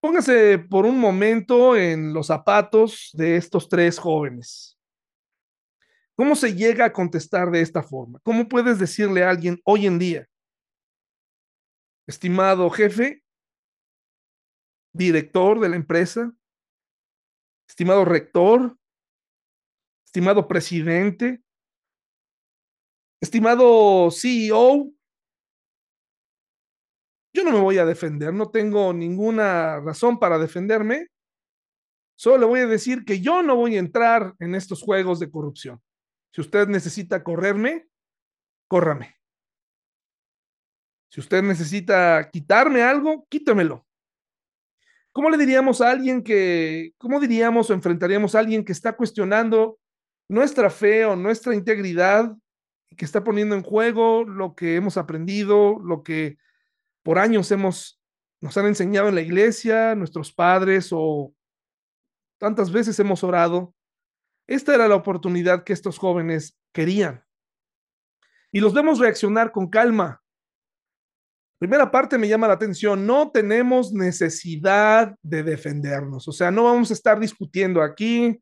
Speaker 1: Póngase por un momento en los zapatos de estos tres jóvenes. ¿Cómo se llega a contestar de esta forma? ¿Cómo puedes decirle a alguien hoy en día, estimado jefe, director de la empresa, estimado rector, estimado presidente, estimado CEO, yo no me voy a defender, no tengo ninguna razón para defenderme. Solo le voy a decir que yo no voy a entrar en estos juegos de corrupción. Si usted necesita correrme, córrame. Si usted necesita quitarme algo, quítemelo. ¿Cómo le diríamos a alguien que, cómo diríamos o enfrentaríamos a alguien que está cuestionando nuestra fe o nuestra integridad que está poniendo en juego lo que hemos aprendido, lo que por años hemos, nos han enseñado en la iglesia, nuestros padres o tantas veces hemos orado. Esta era la oportunidad que estos jóvenes querían. Y los vemos reaccionar con calma. Primera parte me llama la atención, no tenemos necesidad de defendernos, o sea, no vamos a estar discutiendo aquí,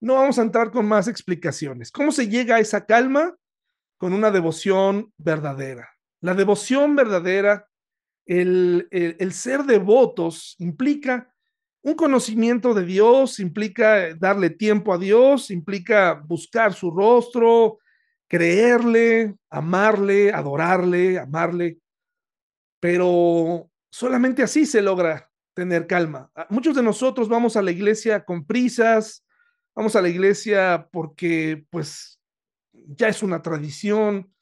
Speaker 1: no vamos a entrar con más explicaciones. ¿Cómo se llega a esa calma? Con una devoción verdadera. La devoción verdadera el, el, el ser devotos implica un conocimiento de Dios implica darle tiempo a Dios, implica buscar su rostro, creerle, amarle, adorarle, amarle, pero solamente así se logra tener calma. Muchos de nosotros vamos a la iglesia con prisas, vamos a la iglesia porque pues ya es una tradición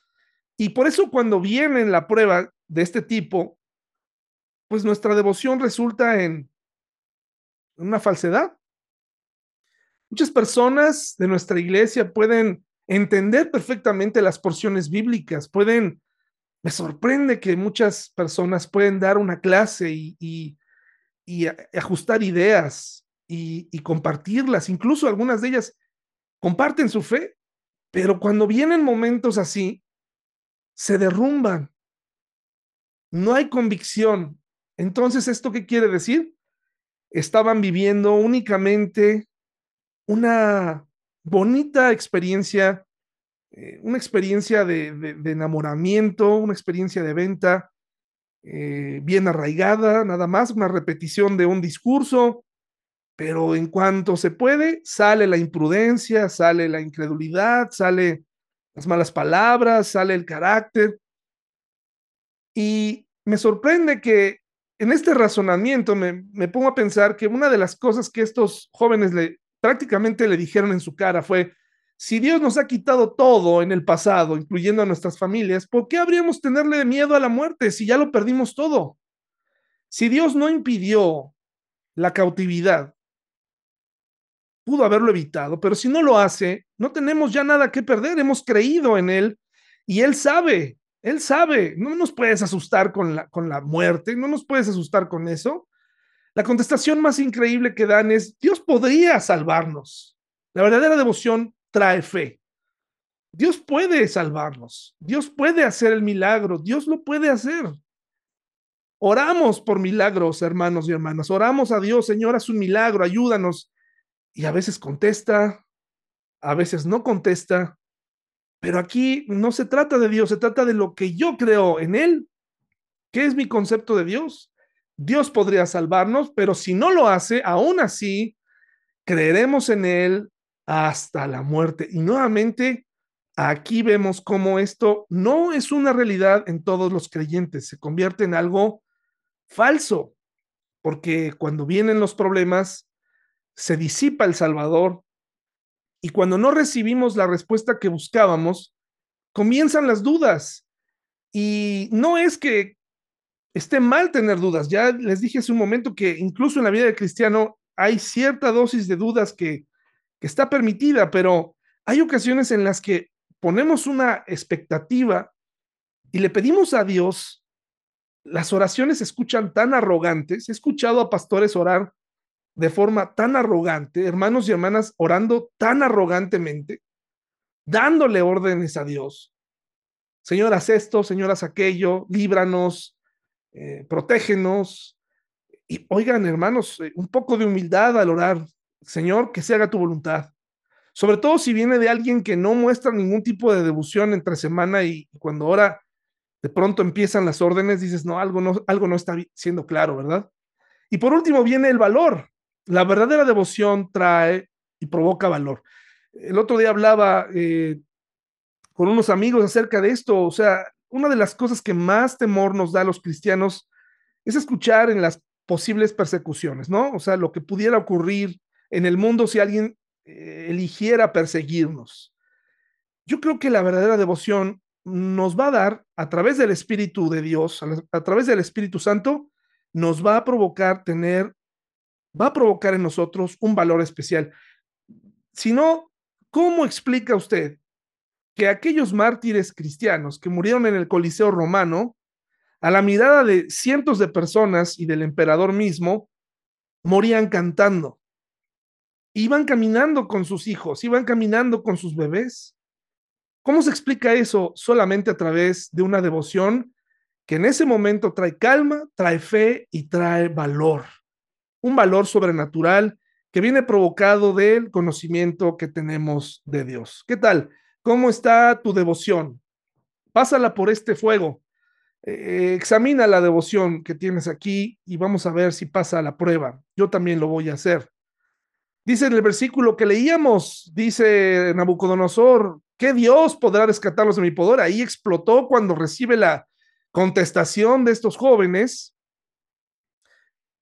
Speaker 1: y por eso cuando viene la prueba de este tipo, pues nuestra devoción resulta en una falsedad. Muchas personas de nuestra iglesia pueden entender perfectamente las porciones bíblicas, pueden, me sorprende que muchas personas pueden dar una clase y, ajustar ideas y, y compartirlas, incluso algunas de ellas comparten su fe, pero cuando vienen momentos así, se derrumban. No hay convicción. Entonces, ¿esto qué quiere decir? estaban viviendo únicamente una bonita experiencia, eh, una experiencia de, enamoramiento, una experiencia de venta eh, bien arraigada, nada más, una repetición de un discurso, pero en cuanto se puede, sale la imprudencia, sale la incredulidad, sale las malas palabras, sale el carácter. Y me sorprende que en este razonamiento me, pongo a pensar que una de las cosas que estos jóvenes le prácticamente le dijeron en su cara fue, si Dios nos ha quitado todo en el pasado, incluyendo a nuestras familias, ¿por qué habríamos tenerle miedo a la muerte si ya lo perdimos todo? Si Dios no impidió la cautividad, pudo haberlo evitado, pero si no lo hace, no tenemos ya nada que perder, hemos creído en Él y Él sabe él sabe, no nos puedes asustar con la, con la muerte, no nos puedes asustar con eso. La contestación más increíble que dan es, Dios podría salvarnos. La verdadera devoción trae fe. Dios puede salvarnos, Dios puede hacer el milagro, Dios lo puede hacer. Oramos por milagros, hermanos y hermanas, oramos a Dios, Señor, haz un milagro, ayúdanos. Y a veces contesta, a veces no contesta, pero aquí no se trata de Dios, se trata de lo que yo creo en Él. ¿Qué es mi concepto de Dios? Dios podría salvarnos, pero si no lo hace, aún así, creeremos en Él hasta la muerte. Y nuevamente, aquí vemos cómo esto no es una realidad en todos los creyentes, se convierte en algo falso, porque cuando vienen los problemas, se disipa el Salvador, y cuando no recibimos la respuesta que buscábamos, comienzan las dudas. Y no es que esté mal tener dudas. Ya les dije hace un momento que incluso en la vida del cristiano hay cierta dosis de dudas que, que está permitida, pero hay ocasiones en las que ponemos una expectativa y le pedimos a Dios, las oraciones se escuchan tan arrogantes. He escuchado a pastores orar de forma tan arrogante, hermanos y hermanas orando tan arrogantemente, dándole órdenes a Dios. Señoras esto, señoras aquello, líbranos, eh, protégenos. Y oigan, hermanos, eh, un poco de humildad al orar. Señor, que se haga tu voluntad. Sobre todo si viene de alguien que no muestra ningún tipo de devoción entre semana y cuando ora, de pronto empiezan las órdenes, dices, no, algo no, algo no está siendo claro, ¿verdad? Y por último viene el valor. La verdadera devoción trae y provoca valor. El otro día hablaba eh, con unos amigos acerca de esto, o sea, una de las cosas que más temor nos da a los cristianos es escuchar en las posibles persecuciones, ¿no? O sea, lo que pudiera ocurrir en el mundo si alguien eh, eligiera perseguirnos. Yo creo que la verdadera devoción nos va a dar, a través del Espíritu de Dios, a través del Espíritu Santo, nos va a provocar tener va a provocar en nosotros un valor especial. Si no, ¿cómo explica usted que aquellos mártires cristianos que murieron en el Coliseo romano, a la mirada de cientos de personas y del emperador mismo, morían cantando? Iban caminando con sus hijos, iban caminando con sus bebés. ¿Cómo se explica eso? Solamente a través de una devoción que en ese momento trae calma, trae fe y trae valor un valor sobrenatural que viene provocado del conocimiento que tenemos de Dios. ¿Qué tal? ¿Cómo está tu devoción? Pásala por este fuego. Eh, examina la devoción que tienes aquí y vamos a ver si pasa la prueba. Yo también lo voy a hacer. Dice en el versículo que leíamos, dice Nabucodonosor, ¿qué Dios podrá rescatarlos de mi poder? Ahí explotó cuando recibe la contestación de estos jóvenes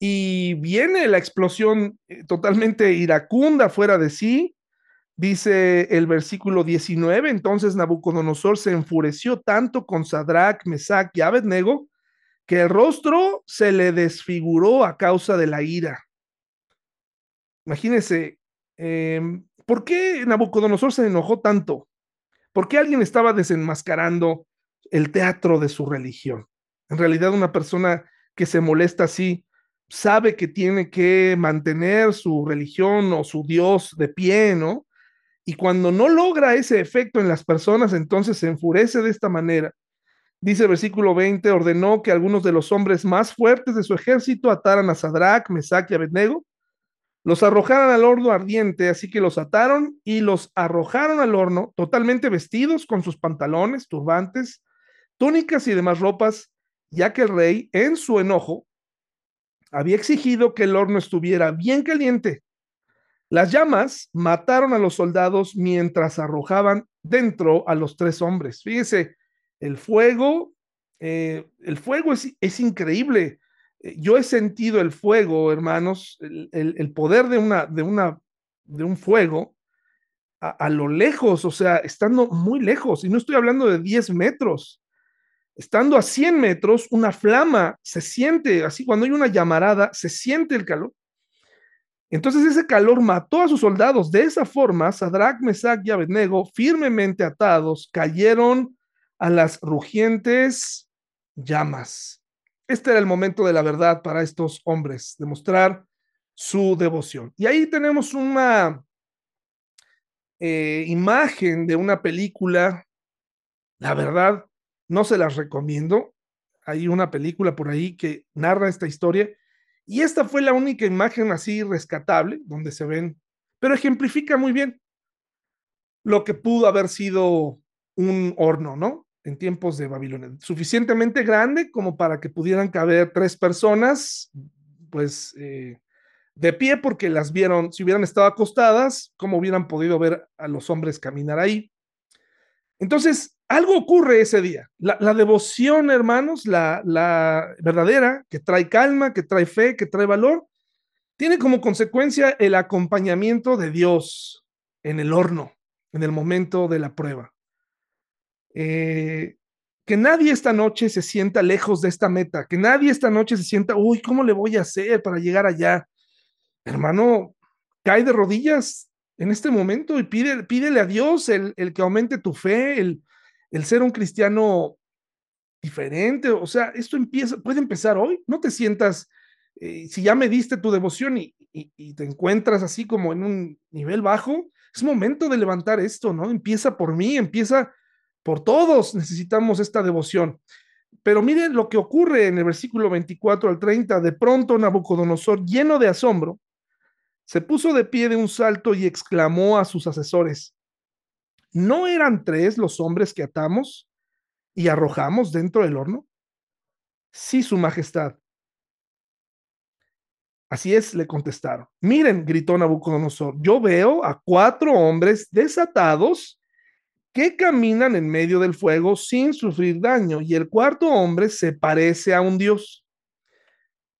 Speaker 1: y viene la explosión eh, totalmente iracunda fuera de sí. Dice el versículo 19, entonces Nabucodonosor se enfureció tanto con Sadrach, Mesach y Abednego que el rostro se le desfiguró a causa de la ira. Imagínense, em, ¿por qué Nabucodonosor se enojó tanto? ¿Por qué alguien estaba desenmascarando el teatro de su religión? En realidad una persona que se molesta así sabe que tiene que mantener su religión o su Dios de pie, ¿no? Y cuando no logra ese efecto en las personas, entonces se enfurece de esta manera. Dice el versículo 20, ordenó que algunos de los hombres más fuertes de su ejército ataran a Sadrach, Mesach y Abednego, los arrojaran al horno ardiente, así que los ataron y los arrojaron al horno totalmente vestidos con sus pantalones, turbantes, túnicas y demás ropas, ya que el rey, en su enojo, había exigido que el horno estuviera bien caliente las llamas mataron a los soldados mientras arrojaban dentro a los tres hombres. Fíjense, el fuego, eh, el fuego es, increíble. Eh, yo he sentido el fuego, hermanos, el, poder de, una, de, un fuego a, a, lo lejos, o sea, estando muy lejos, y no estoy hablando de 10 metros. Estando a 100 metros, una flama se siente, así cuando hay una llamarada, se siente el calor. Entonces ese calor mató a sus soldados. De esa forma, Sadrach, Mesach y Abednego, firmemente atados, cayeron a las rugientes llamas. Este era el momento de la verdad para estos hombres, demostrar su devoción. Y ahí tenemos una eh, imagen de una película. La verdad, no se las recomiendo. Hay una película por ahí que narra esta historia y esta fue la única imagen así rescatable donde se ven, pero ejemplifica muy bien lo que pudo haber sido un horno, ¿no? En tiempos de Babilonia. Suficientemente grande como para que pudieran caber tres personas, pues eh, de pie, porque las vieron, si hubieran estado acostadas, ¿cómo hubieran podido ver a los hombres caminar ahí? Entonces, algo ocurre ese día. La, devoción, hermanos, la, verdadera, que trae calma, que trae fe, que trae valor, tiene como consecuencia el acompañamiento de Dios en el horno, en el momento de la prueba. Eh, que nadie esta noche se sienta lejos de esta meta, que nadie esta noche se sienta, uy, ¿cómo le voy a hacer para llegar allá? Hermano, cae de rodillas en este momento y pide, pídele a Dios el, el que aumente tu fe, el, el ser un cristiano diferente, o sea, esto empieza, puede empezar hoy, no te sientas, eh, si ya me diste tu devoción y, te encuentras así como en un nivel bajo, es momento de levantar esto, ¿no? Empieza por mí, empieza por todos, necesitamos esta devoción. Pero miren lo que ocurre en el versículo 24 al 30, de pronto Nabucodonosor, lleno de asombro, se puso de pie de un salto y exclamó a sus asesores, ¿No eran tres los hombres que atamos y arrojamos dentro del horno? Sí, su majestad. Así es, le contestaron. Miren, gritó Nabucodonosor, yo veo a cuatro hombres desatados que caminan en medio del fuego sin sufrir daño, y el cuarto hombre se parece a un dios.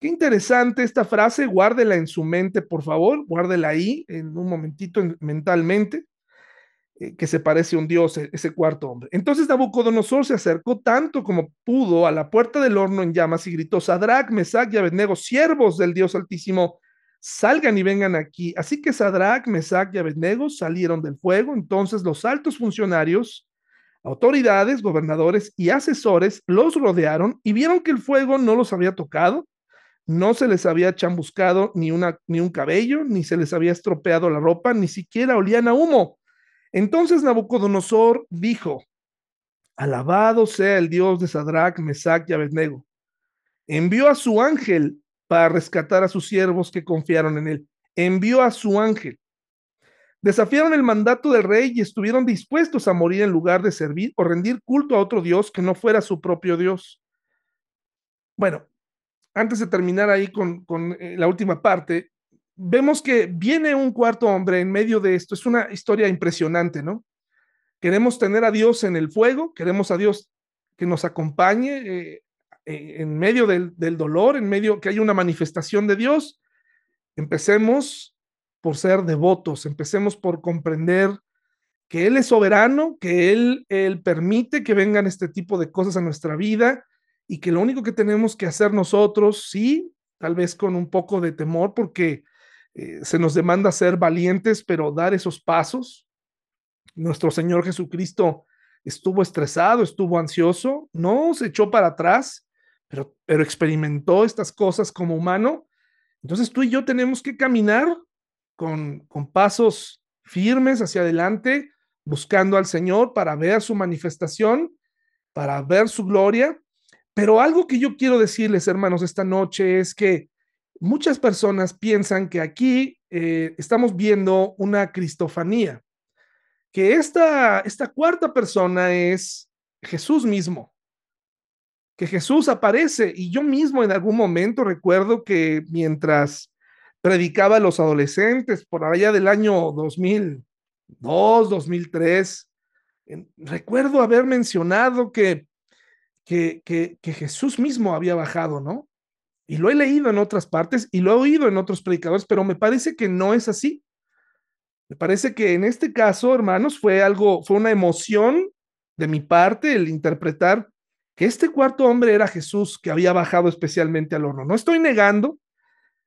Speaker 1: Qué interesante esta frase, guárdela en su mente, por favor, guárdela ahí en un momentito mentalmente. Eh, que se parece a un dios, e, ese cuarto hombre. Entonces Nabucodonosor se acercó tanto como pudo a la puerta del horno en llamas y gritó, Sadrach, Mesach y Abednego, siervos del Dios Altísimo, salgan y vengan aquí. Así que Sadrach, Mesach y Abednego salieron del fuego. Entonces los altos funcionarios, autoridades, gobernadores y asesores los rodearon y vieron que el fuego no los había tocado, no se les había chambuscado ni, una, ni un cabello, ni se les había estropeado la ropa, ni siquiera olían a humo. Entonces Nabucodonosor dijo, alabado sea el Dios de Sadrach, Mesach y Abednego. Envió a su ángel para rescatar a sus siervos que confiaron en él. Envió a su ángel. Desafiaron el mandato del rey y estuvieron dispuestos a morir en lugar de servir o rendir culto a otro Dios que no fuera su propio Dios. Bueno, antes de terminar ahí con, con eh, la última parte, vemos que viene un cuarto hombre en medio de esto. Es una historia impresionante, ¿no? Queremos tener a Dios en el fuego, queremos a Dios que nos acompañe eh, eh, en medio del, del, dolor, en medio que haya una manifestación de Dios. Empecemos por ser devotos, empecemos por comprender que Él es soberano, que Él, Él permite que vengan este tipo de cosas a nuestra vida y que lo único que tenemos que hacer nosotros, sí, tal vez con un poco de temor, porque eh, se nos demanda ser valientes, pero dar esos pasos. Nuestro Señor Jesucristo estuvo estresado, estuvo ansioso, no se echó para atrás, pero, pero experimentó estas cosas como humano. Entonces tú y yo tenemos que caminar con, con pasos firmes hacia adelante, buscando al Señor para ver su manifestación, para ver su gloria. Pero algo que yo quiero decirles, hermanos, esta noche es que muchas personas piensan que aquí eh, estamos viendo una cristofanía, que esta, esta cuarta persona es Jesús mismo, que Jesús aparece. Y yo mismo en algún momento recuerdo que mientras predicaba a los adolescentes por allá del año 2002, 2003, recuerdo haber mencionado que, que, que, Jesús mismo había bajado, ¿no? Y lo he leído en otras partes y lo he oído en otros predicadores, pero me parece que no es así. Me parece que en este caso, hermanos, fue algo, fue una emoción de mi parte el interpretar que este cuarto hombre era Jesús que había bajado especialmente al horno. No estoy negando,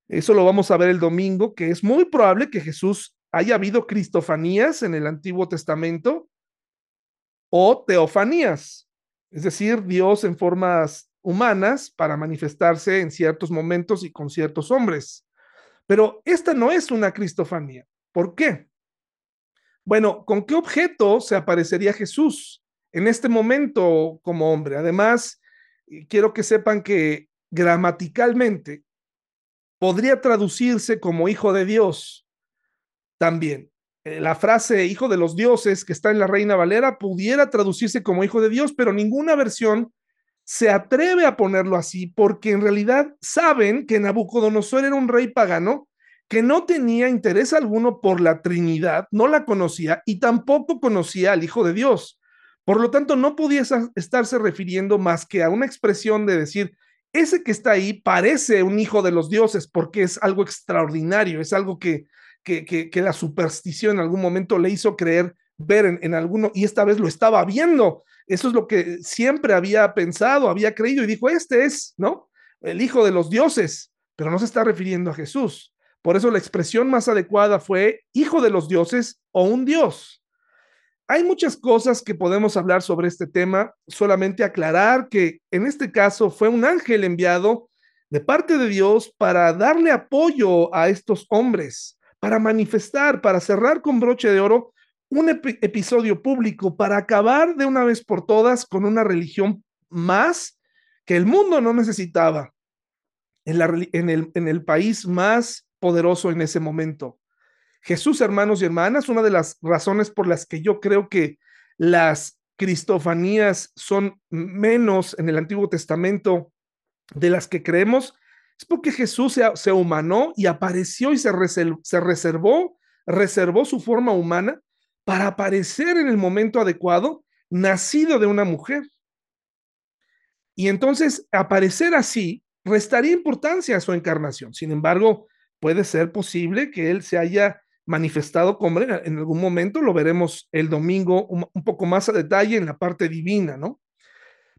Speaker 1: eso lo vamos a ver el domingo, que es muy probable que Jesús haya habido cristofanías en el Antiguo Testamento o teofanías, es decir, Dios en formas humanas para manifestarse en ciertos momentos y con ciertos hombres. Pero esta no es una cristofanía. ¿Por qué? Bueno, ¿con qué objeto se aparecería Jesús en este momento como hombre? Además, quiero que sepan que gramaticalmente podría traducirse como hijo de Dios también. Eh, la frase hijo de los dioses que está en la Reina Valera pudiera traducirse como hijo de Dios, pero ninguna versión se atreve a ponerlo así porque en realidad saben que Nabucodonosor era un rey pagano que no tenía interés alguno por la Trinidad, no la conocía y tampoco conocía al Hijo de Dios. Por lo tanto, no podía estarse refiriendo más que a una expresión de decir, ese que está ahí parece un hijo de los dioses porque es algo extraordinario, es algo que, que, la superstición en algún momento le hizo creer ver en alguno y esta vez lo estaba viendo. Eso es lo que siempre había pensado, había creído y dijo, este es, ¿no? El hijo de los dioses, pero no se está refiriendo a Jesús. Por eso la expresión más adecuada fue hijo de los dioses o un dios. Hay muchas cosas que podemos hablar sobre este tema, solamente aclarar que en este caso fue un ángel enviado de parte de Dios para darle apoyo a estos hombres, para manifestar, para cerrar con broche de oro un episodio público para acabar de una vez por todas con una religión más que el mundo no necesitaba en, el país más poderoso en ese momento. Jesús, hermanos y hermanas, una de las razones por las que yo creo que las cristofanías son menos en el Antiguo Testamento de las que creemos, es porque Jesús se, se humanó y apareció y se, reservó, se reservó, reservó su forma humana para aparecer en el momento adecuado, nacido de una mujer. Y entonces aparecer así restaría importancia a su encarnación. Sin embargo, puede ser posible que él se haya manifestado como en algún momento, lo veremos el domingo un, poco más a detalle en la parte divina, ¿no?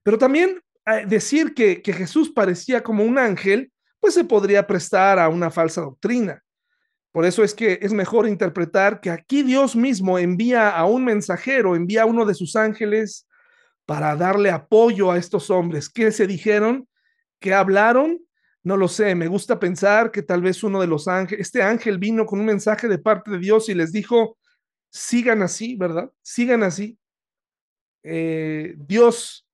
Speaker 1: Pero también eh, decir que, que Jesús parecía como un ángel, pues se podría prestar a una falsa doctrina. Por eso es que es mejor interpretar que aquí Dios mismo envía a un mensajero, envía a uno de sus ángeles para darle apoyo a estos hombres. ¿Qué se dijeron? ¿Qué hablaron? No lo sé, me gusta pensar que tal vez uno de los ángeles, este ángel vino con un mensaje de parte de Dios y les dijo, sigan así, ¿verdad? Sigan así. Eh, Dios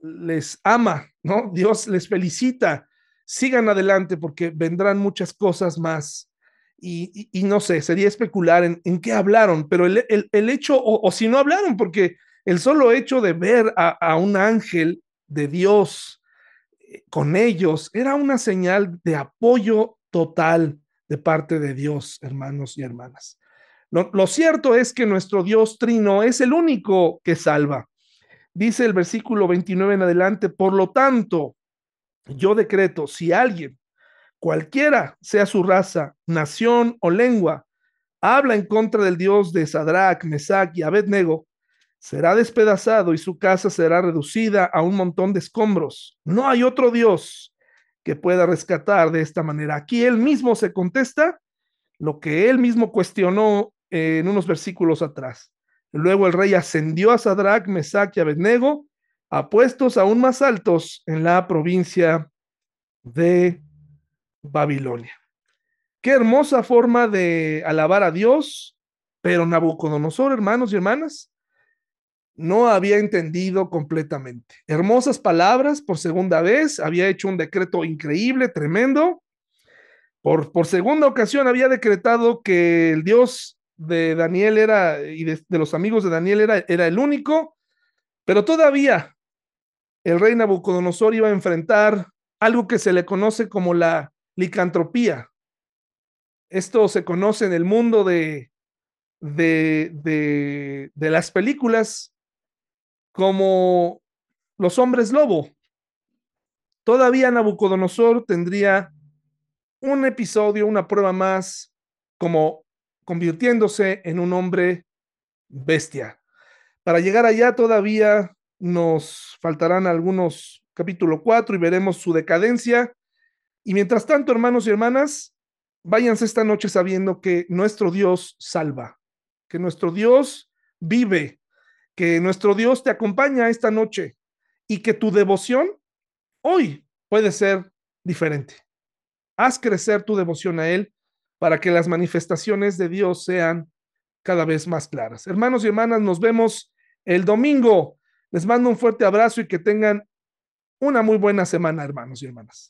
Speaker 1: les ama, ¿no? Dios les felicita. Sigan adelante porque vendrán muchas cosas más y, no sé, sería especular en, qué hablaron, pero el, hecho, o, si no hablaron, porque el solo hecho de ver a, un ángel de Dios con ellos era una señal de apoyo total de parte de Dios, hermanos y hermanas. Lo, lo, cierto es que nuestro Dios trino es el único que salva. Dice el versículo 29 en adelante, por lo tanto, yo decreto, si alguien, cualquiera sea su raza, nación o lengua, habla en contra del Dios de Sadrach, Mesach y Abednego, será despedazado y su casa será reducida a un montón de escombros. No hay otro Dios que pueda rescatar de esta manera. Aquí él mismo se contesta lo que él mismo cuestionó en unos versículos atrás. Luego el rey ascendió a Sadrach, Mesach y Abednego a puestos aún más altos en la provincia de Babilonia. Qué hermosa forma de alabar a Dios, pero Nabucodonosor, hermanos y hermanas, no había entendido completamente. Hermosas palabras por segunda vez, había hecho un decreto increíble, tremendo. Por, por segunda ocasión había decretado que el Dios de Daniel era, y de, de los amigos de Daniel era, era el único, pero todavía el rey Nabucodonosor iba a enfrentar algo que se le conoce como la licantropía. Esto se conoce en el mundo de, de, de, las películas como los hombres lobo. Todavía Nabucodonosor tendría un episodio, una prueba más, como convirtiéndose en un hombre bestia. Para llegar allá todavía nos faltarán algunos capítulo 4 y veremos su decadencia. Y mientras tanto, hermanos y hermanas, váyanse esta noche sabiendo que nuestro Dios salva, que nuestro Dios vive, que nuestro Dios te acompaña esta noche y que tu devoción hoy puede ser diferente. Haz crecer tu devoción a Él para que las manifestaciones de Dios sean cada vez más claras. Hermanos y hermanas, nos vemos el domingo. Les mando un fuerte abrazo y que tengan una muy buena semana, hermanos y hermanas.